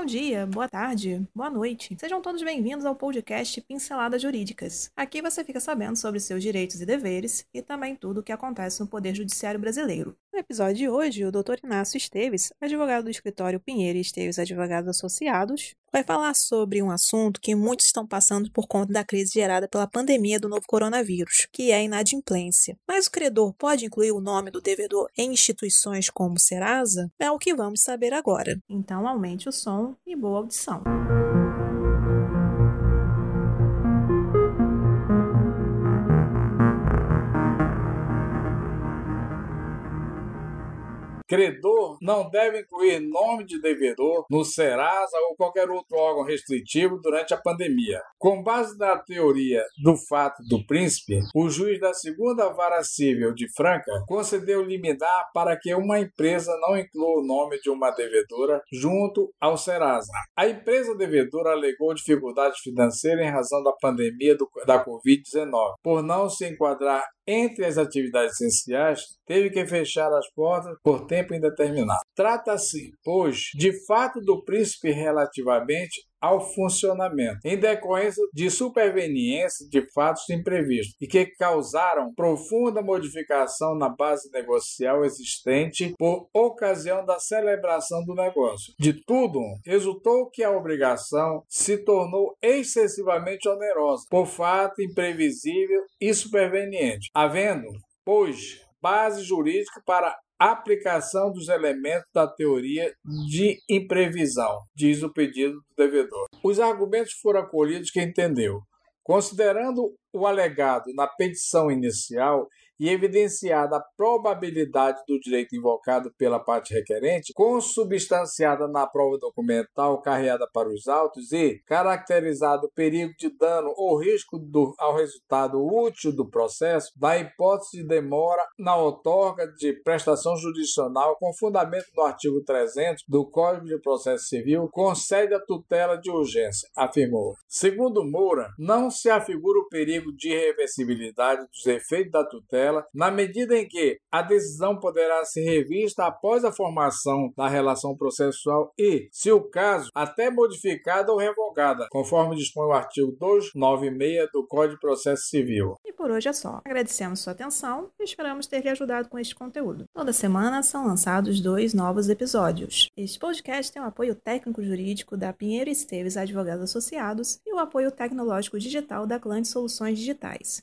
Bom dia, boa tarde, boa noite. Sejam todos bem-vindos ao podcast Pinceladas Jurídicas. Aqui você fica sabendo sobre seus direitos e deveres e também tudo o que acontece no Poder Judiciário Brasileiro. Episódio de hoje, o Dr. Inácio Esteves, advogado do escritório Pinheiro e Esteves Advogados Associados, vai falar sobre um assunto que muitos estão passando por conta da crise gerada pela pandemia do novo coronavírus, que é a inadimplência. Mas o credor pode incluir o nome do devedor em instituições como Serasa? É o que vamos saber agora. Então aumente o som e boa audição. Credor não deve incluir nome de devedor no Serasa ou qualquer outro órgão restritivo durante a pandemia. Com base na teoria do fato do príncipe, o juiz da segunda vara civil de Franca concedeu liminar para que uma empresa não inclua o nome de uma devedora junto ao Serasa. A empresa devedora alegou dificuldade financeira em razão da pandemia do, da Covid-19, por não se enquadrar entre as atividades essenciais, teve que fechar as portas por tempo indeterminado. Trata-se, pois, de fato do príncipe relativamente ao funcionamento, em decorrência de superveniência de fatos imprevistos e que causaram profunda modificação na base negocial existente por ocasião da celebração do negócio. De tudo, resultou que a obrigação se tornou excessivamente onerosa por fato imprevisível e superveniente, havendo, pois, base jurídica para aplicação dos elementos da teoria de imprevisão, diz o pedido do devedor. Os argumentos foram acolhidos que entendeu. Considerando o alegado na petição inicial e evidenciada a probabilidade do direito invocado pela parte requerente, consubstanciada na prova documental carreada para os autos e caracterizado o perigo de dano ou risco do, ao resultado útil do processo, da hipótese de demora na outorga de prestação judicional com fundamento no artigo 300 do Código de Processo Civil, concede a tutela de urgência, afirmou. Segundo Moura, não se afigura o perigo de irreversibilidade dos efeitos da na medida em que a decisão poderá ser revista após a formação da relação processual e, se o caso, até modificada ou revogada, conforme dispõe o artigo 296 do Código de Processo Civil. E por hoje é só. Agradecemos sua atenção e esperamos ter lhe ajudado com este conteúdo. Toda semana são lançados dois novos episódios. Este podcast tem o apoio técnico-jurídico da Pinheiro Esteves Advogados Associados e o apoio tecnológico digital da Clã de Soluções Digitais.